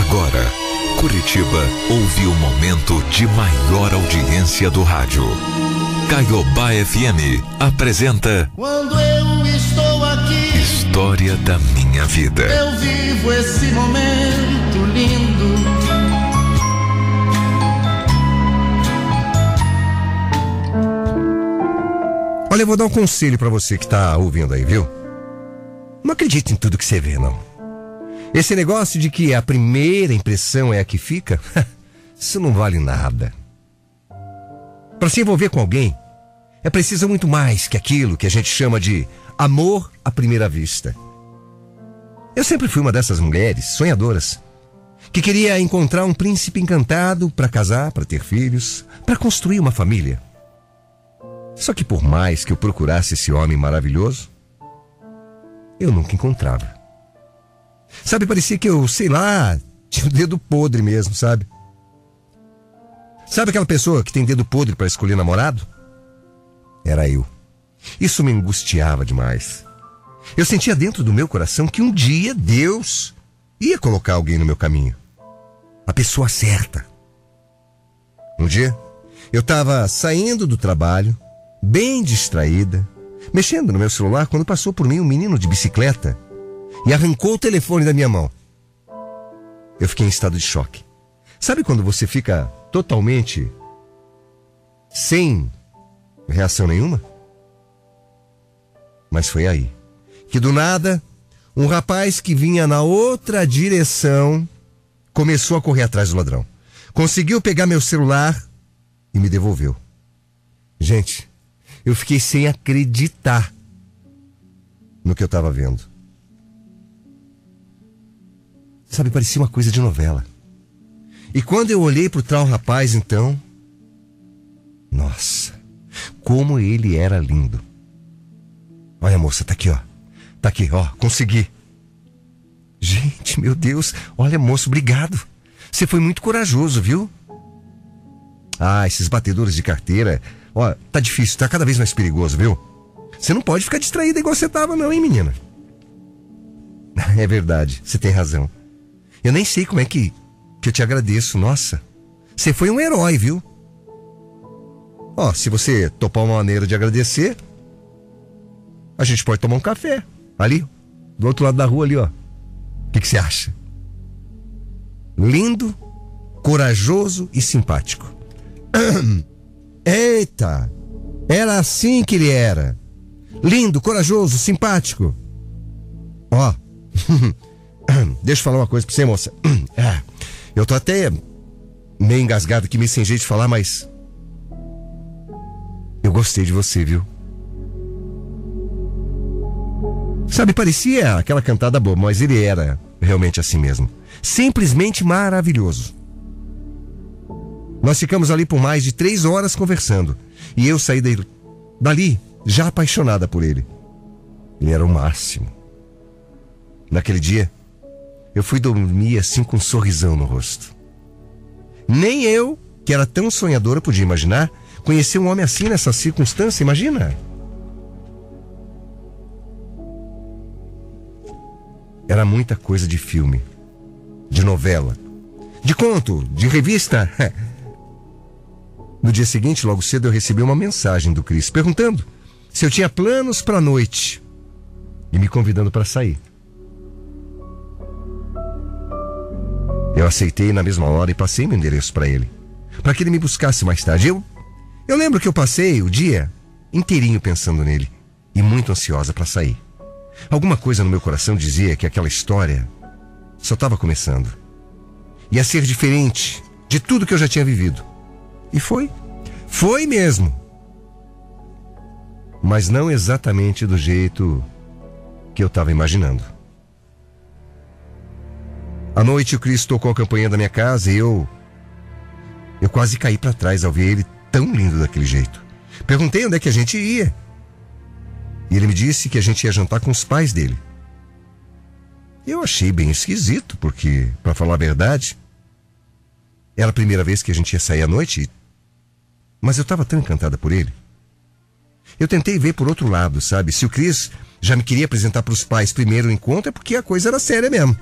Agora, Curitiba ouve o momento de maior audiência do rádio. Caiobá FM apresenta Quando eu estou aqui, História da Minha Vida. eu vivo esse momento lindo. Olha, eu vou dar um conselho pra você que tá ouvindo aí, viu? Não acredite em tudo que você vê, não. Esse negócio de que a primeira impressão é a que fica, isso não vale nada. Pra se envolver com alguém, é preciso muito mais que aquilo que a gente chama de amor à primeira vista. Eu sempre fui uma dessas mulheres sonhadoras que queria encontrar um príncipe encantado pra casar, pra ter filhos, pra construir uma família. Só que por mais que eu procurasse esse homem maravilhoso, eu nunca encontrava. Sabe, parecia que eu, sei lá, tinha o dedo podre mesmo, sabe? Sabe aquela pessoa que tem dedo podre para escolher namorado? Era eu. Isso me angustiava demais. Eu sentia dentro do meu coração que um dia Deus ia colocar alguém no meu caminho. A pessoa certa. Um dia, eu estava saindo do trabalho, bem distraída, mexendo no meu celular quando passou por mim um menino de bicicleta e arrancou o telefone da minha mão. Eu fiquei em estado de choque. Sabe quando você fica totalmente sem reação nenhuma? Mas foi aí que do nada um rapaz que vinha na outra direção começou a correr atrás do ladrão. Conseguiu pegar meu celular e me devolveu. Gente, eu fiquei sem acreditar no que eu estava vendo. Sabe, parecia uma coisa de novela. E quando eu olhei pro tal rapaz, então. Nossa, como ele era lindo. Olha, moça, tá aqui, ó. Tá aqui, ó, consegui. Gente, meu Deus, olha, moço, obrigado. Você foi muito corajoso, viu? Ah, esses batedores de carteira. Ó, tá difícil, tá cada vez mais perigoso, viu? Você não pode ficar distraída igual você tava, não, hein, menina? É verdade, você tem razão. Eu nem sei como é que, que eu te agradeço, nossa. Você foi um herói, viu? Ó, se você topar uma maneira de agradecer, a gente pode tomar um café. Ali, do outro lado da rua ali, ó. O que que você acha? Lindo, corajoso e simpático. Eita! Era assim que ele era. Lindo, corajoso, simpático. Ó. Deixa eu falar uma coisa pra você, moça. Ah, Eu tô até meio engasgado aqui, meio sem jeito de falar, mas. Eu gostei de você, viu? Sabe, parecia aquela cantada boa, mas ele era realmente assim mesmo. Simplesmente maravilhoso. Nós ficamos ali por mais de três horas conversando. E eu saí dele- dali já apaixonada por ele. Ele era o máximo. Naquele dia, eu fui dormir assim com um sorrisão no rosto. Nem eu, que era tão sonhadora, podia imaginar conhecer um homem assim nessa circunstância, imagina? Era muita coisa de filme, de novela, de conto, de revista. No dia seguinte, logo cedo, eu recebi uma mensagem do Cris perguntando se eu tinha planos para a noite e me convidando para sair. Eu aceitei na mesma hora e passei meu endereço para ele, para que ele me buscasse mais tarde. Eu, eu lembro que eu passei o dia inteirinho pensando nele e muito ansiosa para sair. Alguma coisa no meu coração dizia que aquela história só estava começando. Ia ser diferente de tudo que eu já tinha vivido. E foi. Foi mesmo. Mas não exatamente do jeito que eu estava imaginando. À noite o Cris tocou a campanha da minha casa e eu. Eu quase caí para trás ao ver ele tão lindo daquele jeito. Perguntei onde é que a gente ia. E ele me disse que a gente ia jantar com os pais dele. Eu achei bem esquisito, porque, para falar a verdade, era a primeira vez que a gente ia sair à noite, mas eu estava tão encantada por ele. Eu tentei ver por outro lado, sabe? Se o Chris já me queria apresentar para os pais primeiro o encontro, é porque a coisa era séria mesmo.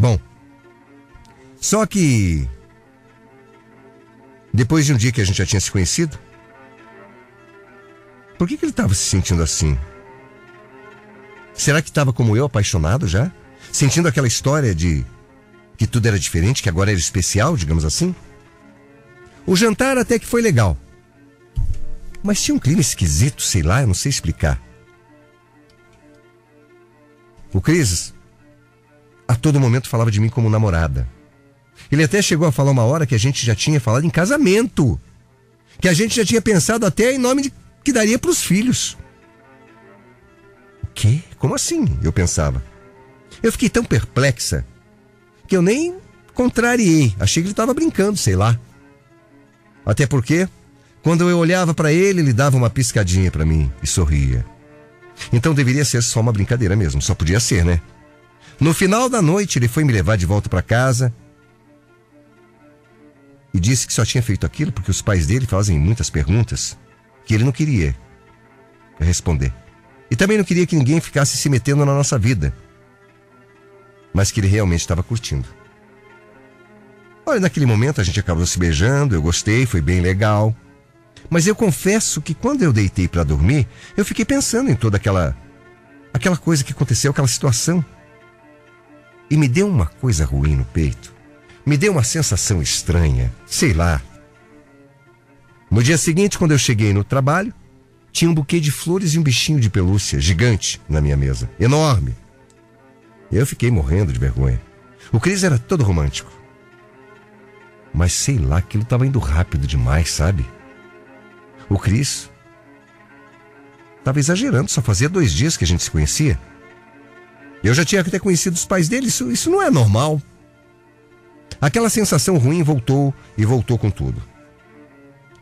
Bom, Só que. Depois de um dia que a gente já tinha se conhecido, por que, que ele estava se sentindo assim? Será que estava como eu, apaixonado já? Sentindo aquela história de que tudo era diferente, que agora era especial, digamos assim? O jantar até que foi legal. Mas tinha um clima esquisito, sei lá, eu não sei explicar. O Cris, a todo momento, falava de mim como namorada. Ele até chegou a falar uma hora que a gente já tinha falado em casamento. Que a gente já tinha pensado até em nome de, que daria para os filhos. O quê? Como assim? Eu pensava. Eu fiquei tão perplexa que eu nem contrariei. Achei que ele estava brincando, sei lá. Até porque, quando eu olhava para ele, ele dava uma piscadinha para mim e sorria. Então deveria ser só uma brincadeira mesmo, só podia ser, né? No final da noite, ele foi me levar de volta para casa e disse que só tinha feito aquilo porque os pais dele fazem muitas perguntas que ele não queria responder. E também não queria que ninguém ficasse se metendo na nossa vida. Mas que ele realmente estava curtindo. Olha, naquele momento a gente acabou se beijando, eu gostei, foi bem legal. Mas eu confesso que quando eu deitei para dormir, eu fiquei pensando em toda aquela aquela coisa que aconteceu, aquela situação. E me deu uma coisa ruim no peito. Me deu uma sensação estranha, sei lá. No dia seguinte, quando eu cheguei no trabalho, tinha um buquê de flores e um bichinho de pelúcia gigante na minha mesa, enorme. Eu fiquei morrendo de vergonha. O Cris era todo romântico. Mas sei lá, aquilo estava indo rápido demais, sabe? O Cris estava exagerando, só fazia dois dias que a gente se conhecia. Eu já tinha até conhecido os pais dele, isso, isso não é normal. Aquela sensação ruim voltou e voltou com tudo.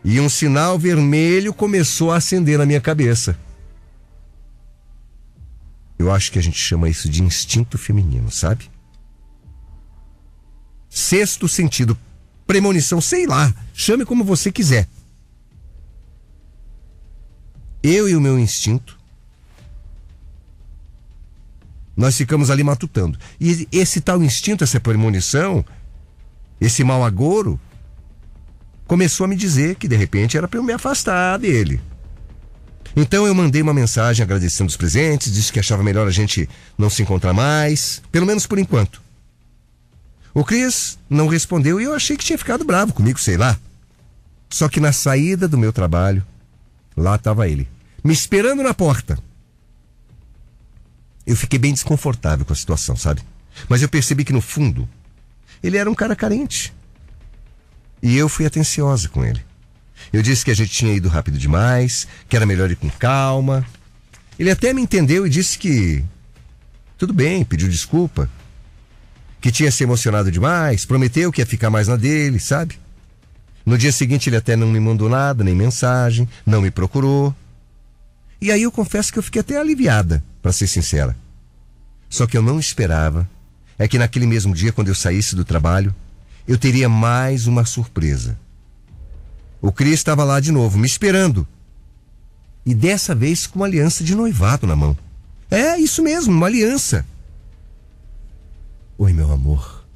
E um sinal vermelho começou a acender na minha cabeça. Eu acho que a gente chama isso de instinto feminino, sabe? Sexto sentido, premonição, sei lá, chame como você quiser. Eu e o meu instinto, nós ficamos ali matutando. E esse tal instinto, essa premonição, esse mau agouro, começou a me dizer que de repente era para eu me afastar dele. Então eu mandei uma mensagem agradecendo os presentes, disse que achava melhor a gente não se encontrar mais, pelo menos por enquanto. O Cris não respondeu e eu achei que tinha ficado bravo comigo, sei lá. Só que na saída do meu trabalho, lá estava ele, me esperando na porta. Eu fiquei bem desconfortável com a situação, sabe? Mas eu percebi que no fundo, ele era um cara carente. E eu fui atenciosa com ele. Eu disse que a gente tinha ido rápido demais, que era melhor ir com calma. Ele até me entendeu e disse que tudo bem, pediu desculpa. Que tinha se emocionado demais, prometeu que ia ficar mais na dele, sabe? No dia seguinte ele até não me mandou nada, nem mensagem, não me procurou. E aí eu confesso que eu fiquei até aliviada, para ser sincera. Só que eu não esperava é que naquele mesmo dia, quando eu saísse do trabalho, eu teria mais uma surpresa. O Cris estava lá de novo, me esperando. E dessa vez com uma aliança de noivado na mão. É, isso mesmo, uma aliança. Oi, meu amor.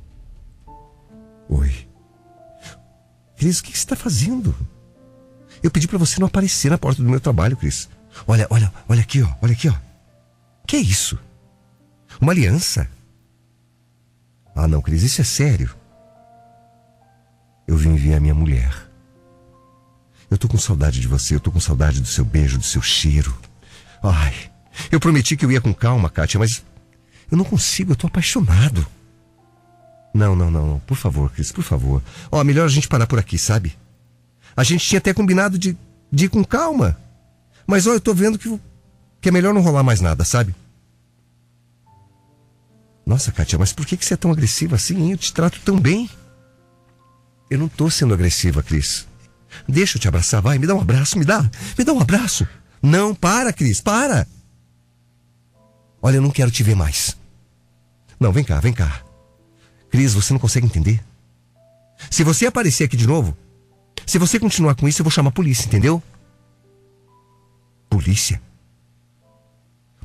Oi. Cris, o que você está fazendo? Eu pedi para você não aparecer na porta do meu trabalho, Cris. Olha, olha, olha aqui, ó, olha aqui, ó. Que é isso? Uma aliança? Ah, não, Cris, isso é sério. Eu vim ver a minha mulher. Eu tô com saudade de você, eu tô com saudade do seu beijo, do seu cheiro. Ai, eu prometi que eu ia com calma, Kátia, mas eu não consigo, eu tô apaixonado. Não, não, não, não. Por favor, Cris, por favor. Ó, melhor a gente parar por aqui, sabe? A gente tinha até combinado de, de ir com calma. Mas ó, eu tô vendo que, que é melhor não rolar mais nada, sabe? Nossa, Kátia, mas por que, que você é tão agressiva assim? Eu te trato tão bem. Eu não tô sendo agressiva, Cris. Deixa eu te abraçar, vai, me dá um abraço, me dá, me dá um abraço. Não, para, Cris, para. Olha, eu não quero te ver mais. Não, vem cá, vem cá. Cris, você não consegue entender? Se você aparecer aqui de novo, se você continuar com isso, eu vou chamar a polícia, entendeu? Polícia?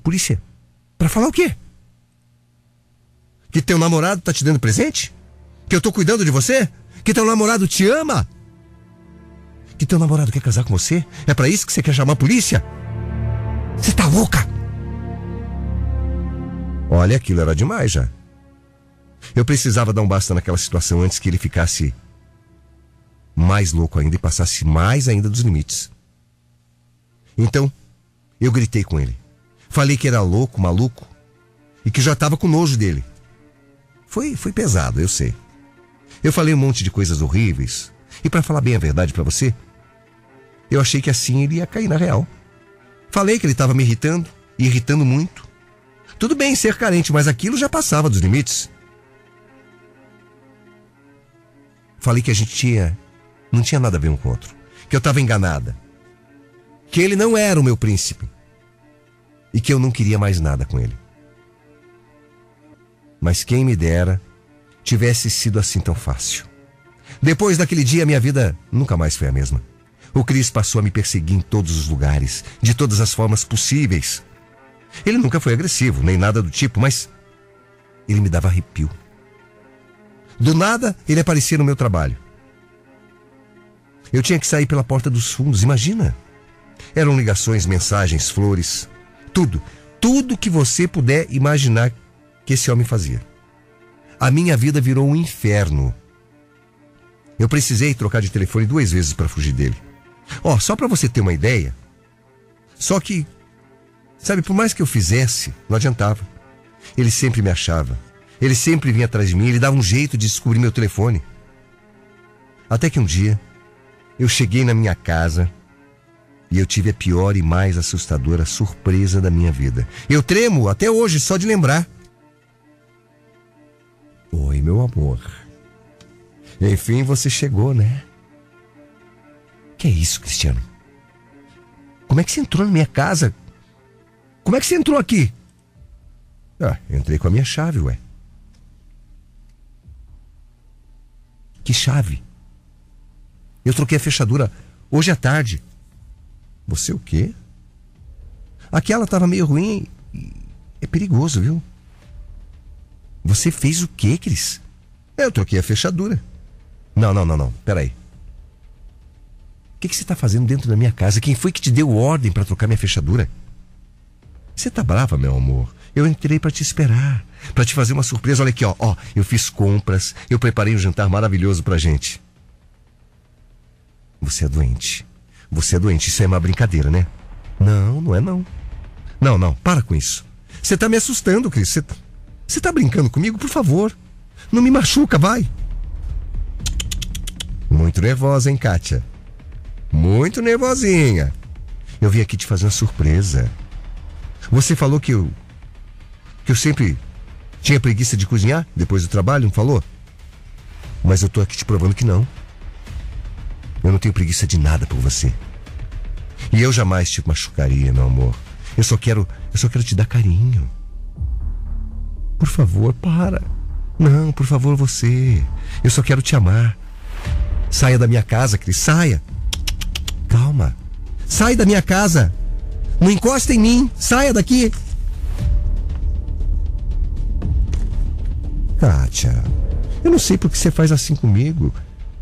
Polícia? Para falar o quê? Que teu namorado tá te dando presente? Que eu tô cuidando de você? Que teu namorado te ama? Que teu namorado quer casar com você? É para isso que você quer chamar a polícia? Você tá louca? Olha, aquilo era demais já. Eu precisava dar um basta naquela situação antes que ele ficasse mais louco ainda e passasse mais ainda dos limites. Então, eu gritei com ele. Falei que era louco, maluco e que já estava com nojo dele. Foi, foi pesado, eu sei. Eu falei um monte de coisas horríveis. E para falar bem a verdade para você, eu achei que assim ele ia cair na real. Falei que ele estava me irritando, irritando muito. Tudo bem ser carente, mas aquilo já passava dos limites. Falei que a gente tinha. não tinha nada a ver um com o outro. Que eu estava enganada. Que ele não era o meu príncipe. E que eu não queria mais nada com ele. Mas quem me dera tivesse sido assim tão fácil. Depois daquele dia, minha vida nunca mais foi a mesma. O Cris passou a me perseguir em todos os lugares, de todas as formas possíveis. Ele nunca foi agressivo, nem nada do tipo, mas ele me dava arrepio. Do nada, ele aparecia no meu trabalho. Eu tinha que sair pela porta dos fundos, imagina. Eram ligações, mensagens, flores, tudo, tudo que você puder imaginar que esse homem fazia. A minha vida virou um inferno. Eu precisei trocar de telefone duas vezes para fugir dele. Ó, oh, só para você ter uma ideia. Só que, sabe, por mais que eu fizesse, não adiantava. Ele sempre me achava. Ele sempre vinha atrás de mim, ele dava um jeito de descobrir meu telefone. Até que um dia, eu cheguei na minha casa e eu tive a pior e mais assustadora surpresa da minha vida. Eu tremo até hoje só de lembrar. Oi, meu amor. Enfim, você chegou, né? Que é isso, Cristiano? Como é que você entrou na minha casa? Como é que você entrou aqui? Ah, entrei com a minha chave, ué. Que chave? Eu troquei a fechadura hoje à tarde. Você o quê? Aquela estava meio ruim é perigoso, viu? Você fez o quê, Cris? Eu troquei a fechadura. Não, não, não, não. Peraí. O que, que você está fazendo dentro da minha casa? Quem foi que te deu ordem para trocar minha fechadura? Você tá brava, meu amor? Eu entrei para te esperar, para te fazer uma surpresa. Olha aqui, ó, ó, eu fiz compras, eu preparei um jantar maravilhoso pra gente. Você é doente. Você é doente. Isso é uma brincadeira, né? Não, não é não. Não, não, para com isso. Você tá me assustando, Cris. Você, você tá brincando comigo? Por favor. Não me machuca, vai. Muito nervosa, hein, Kátia? Muito nervosinha. Eu vim aqui te fazer uma surpresa. Você falou que eu. que eu sempre tinha preguiça de cozinhar depois do trabalho, não falou? Mas eu tô aqui te provando que não. Eu não tenho preguiça de nada por você. E eu jamais te machucaria, meu amor. Eu só quero, eu só quero te dar carinho. Por favor, para. Não, por favor, você. Eu só quero te amar. Saia da minha casa, Cris, saia. Calma. Sai da minha casa. Não encosta em mim. Saia daqui. Kátia, eu não sei por que você faz assim comigo.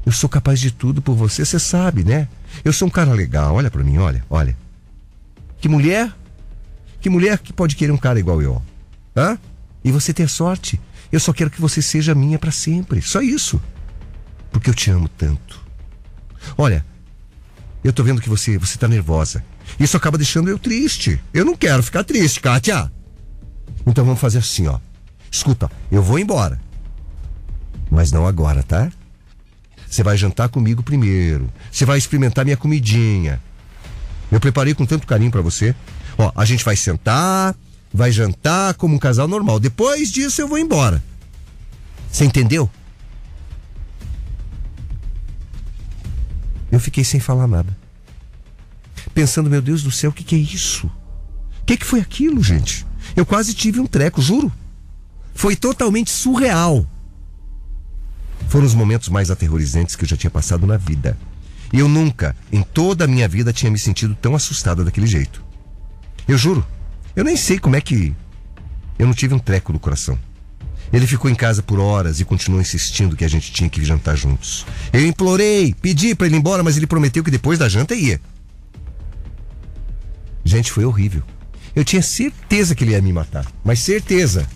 Eu sou capaz de tudo por você, você sabe, né? Eu sou um cara legal, olha para mim, olha, olha. Que mulher? Que mulher que pode querer um cara igual eu? Hã? E você ter sorte. Eu só quero que você seja minha para sempre. Só isso. Porque eu te amo tanto. Olha, eu tô vendo que você, você tá nervosa. Isso acaba deixando eu triste. Eu não quero ficar triste, Kátia. Então vamos fazer assim, ó. Escuta, eu vou embora. Mas não agora, tá? Você vai jantar comigo primeiro. Você vai experimentar minha comidinha. Eu preparei com tanto carinho para você. Ó, a gente vai sentar, vai jantar como um casal normal. Depois disso eu vou embora. Você entendeu? Eu fiquei sem falar nada. Pensando, meu Deus do céu, o que, que é isso? O que, que foi aquilo, gente? Eu quase tive um treco, juro. Foi totalmente surreal. Foram os momentos mais aterrorizantes que eu já tinha passado na vida. E eu nunca, em toda a minha vida, tinha me sentido tão assustada daquele jeito. Eu juro, eu nem sei como é que eu não tive um treco no coração. Ele ficou em casa por horas e continuou insistindo que a gente tinha que jantar juntos. Eu implorei, pedi para ele ir embora, mas ele prometeu que depois da janta ia. Gente, foi horrível. Eu tinha certeza que ele ia me matar, mas certeza.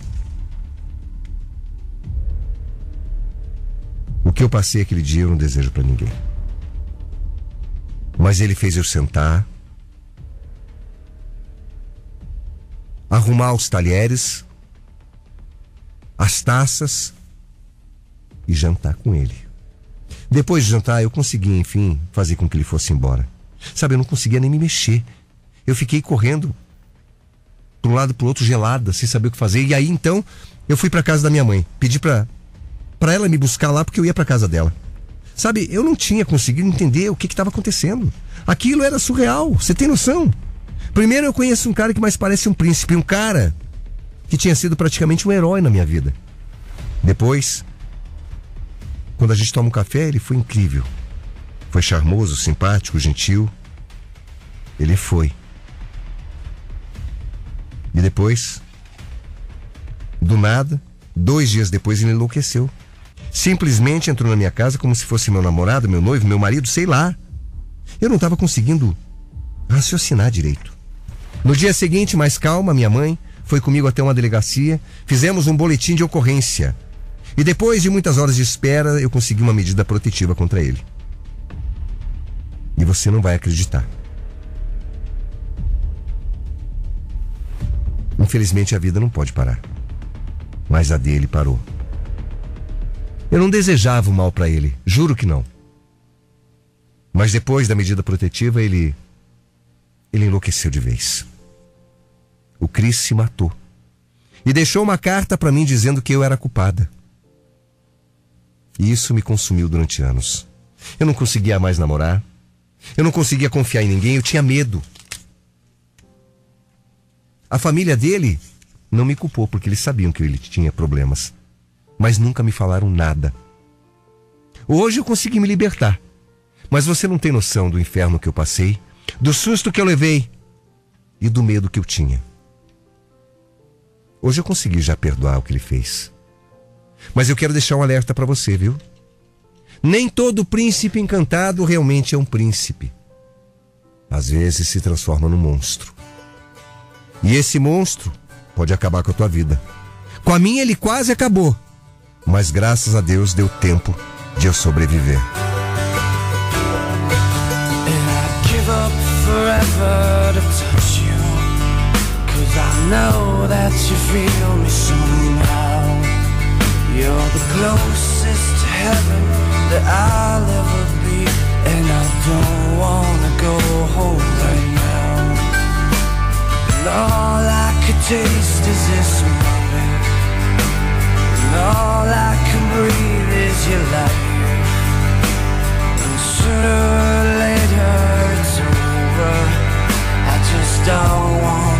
Que eu passei aquele dia eu não desejo para ninguém. Mas ele fez eu sentar, arrumar os talheres, as taças e jantar com ele. Depois de jantar, eu consegui, enfim, fazer com que ele fosse embora. Sabe, eu não conseguia nem me mexer. Eu fiquei correndo para um lado para outro gelada, sem saber o que fazer. E aí então, eu fui para casa da minha mãe, pedi para para ela me buscar lá porque eu ia para casa dela. Sabe, eu não tinha conseguido entender o que estava acontecendo. Aquilo era surreal, você tem noção? Primeiro eu conheço um cara que mais parece um príncipe, um cara que tinha sido praticamente um herói na minha vida. Depois, quando a gente toma um café, ele foi incrível. Foi charmoso, simpático, gentil. Ele foi. E depois, do nada, dois dias depois, ele enlouqueceu. Simplesmente entrou na minha casa como se fosse meu namorado, meu noivo, meu marido, sei lá. Eu não estava conseguindo raciocinar direito. No dia seguinte, mais calma, minha mãe foi comigo até uma delegacia, fizemos um boletim de ocorrência. E depois de muitas horas de espera, eu consegui uma medida protetiva contra ele. E você não vai acreditar. Infelizmente a vida não pode parar. Mas a dele parou. Eu não desejava o mal para ele, juro que não. Mas depois da medida protetiva, ele. Ele enlouqueceu de vez o Cris se matou. E deixou uma carta para mim dizendo que eu era culpada. E isso me consumiu durante anos. Eu não conseguia mais namorar. Eu não conseguia confiar em ninguém, eu tinha medo. A família dele não me culpou porque eles sabiam que ele tinha problemas, mas nunca me falaram nada. Hoje eu consegui me libertar, mas você não tem noção do inferno que eu passei, do susto que eu levei e do medo que eu tinha. Hoje eu consegui já perdoar o que ele fez. Mas eu quero deixar um alerta para você, viu? Nem todo príncipe encantado realmente é um príncipe. Às vezes se transforma num monstro. E esse monstro pode acabar com a tua vida. Com a minha ele quase acabou. Mas graças a Deus deu tempo de eu sobreviver. And I don't wanna go home right now. And all I could taste is this all I can breathe is your life And sooner or later it's over I just don't wanna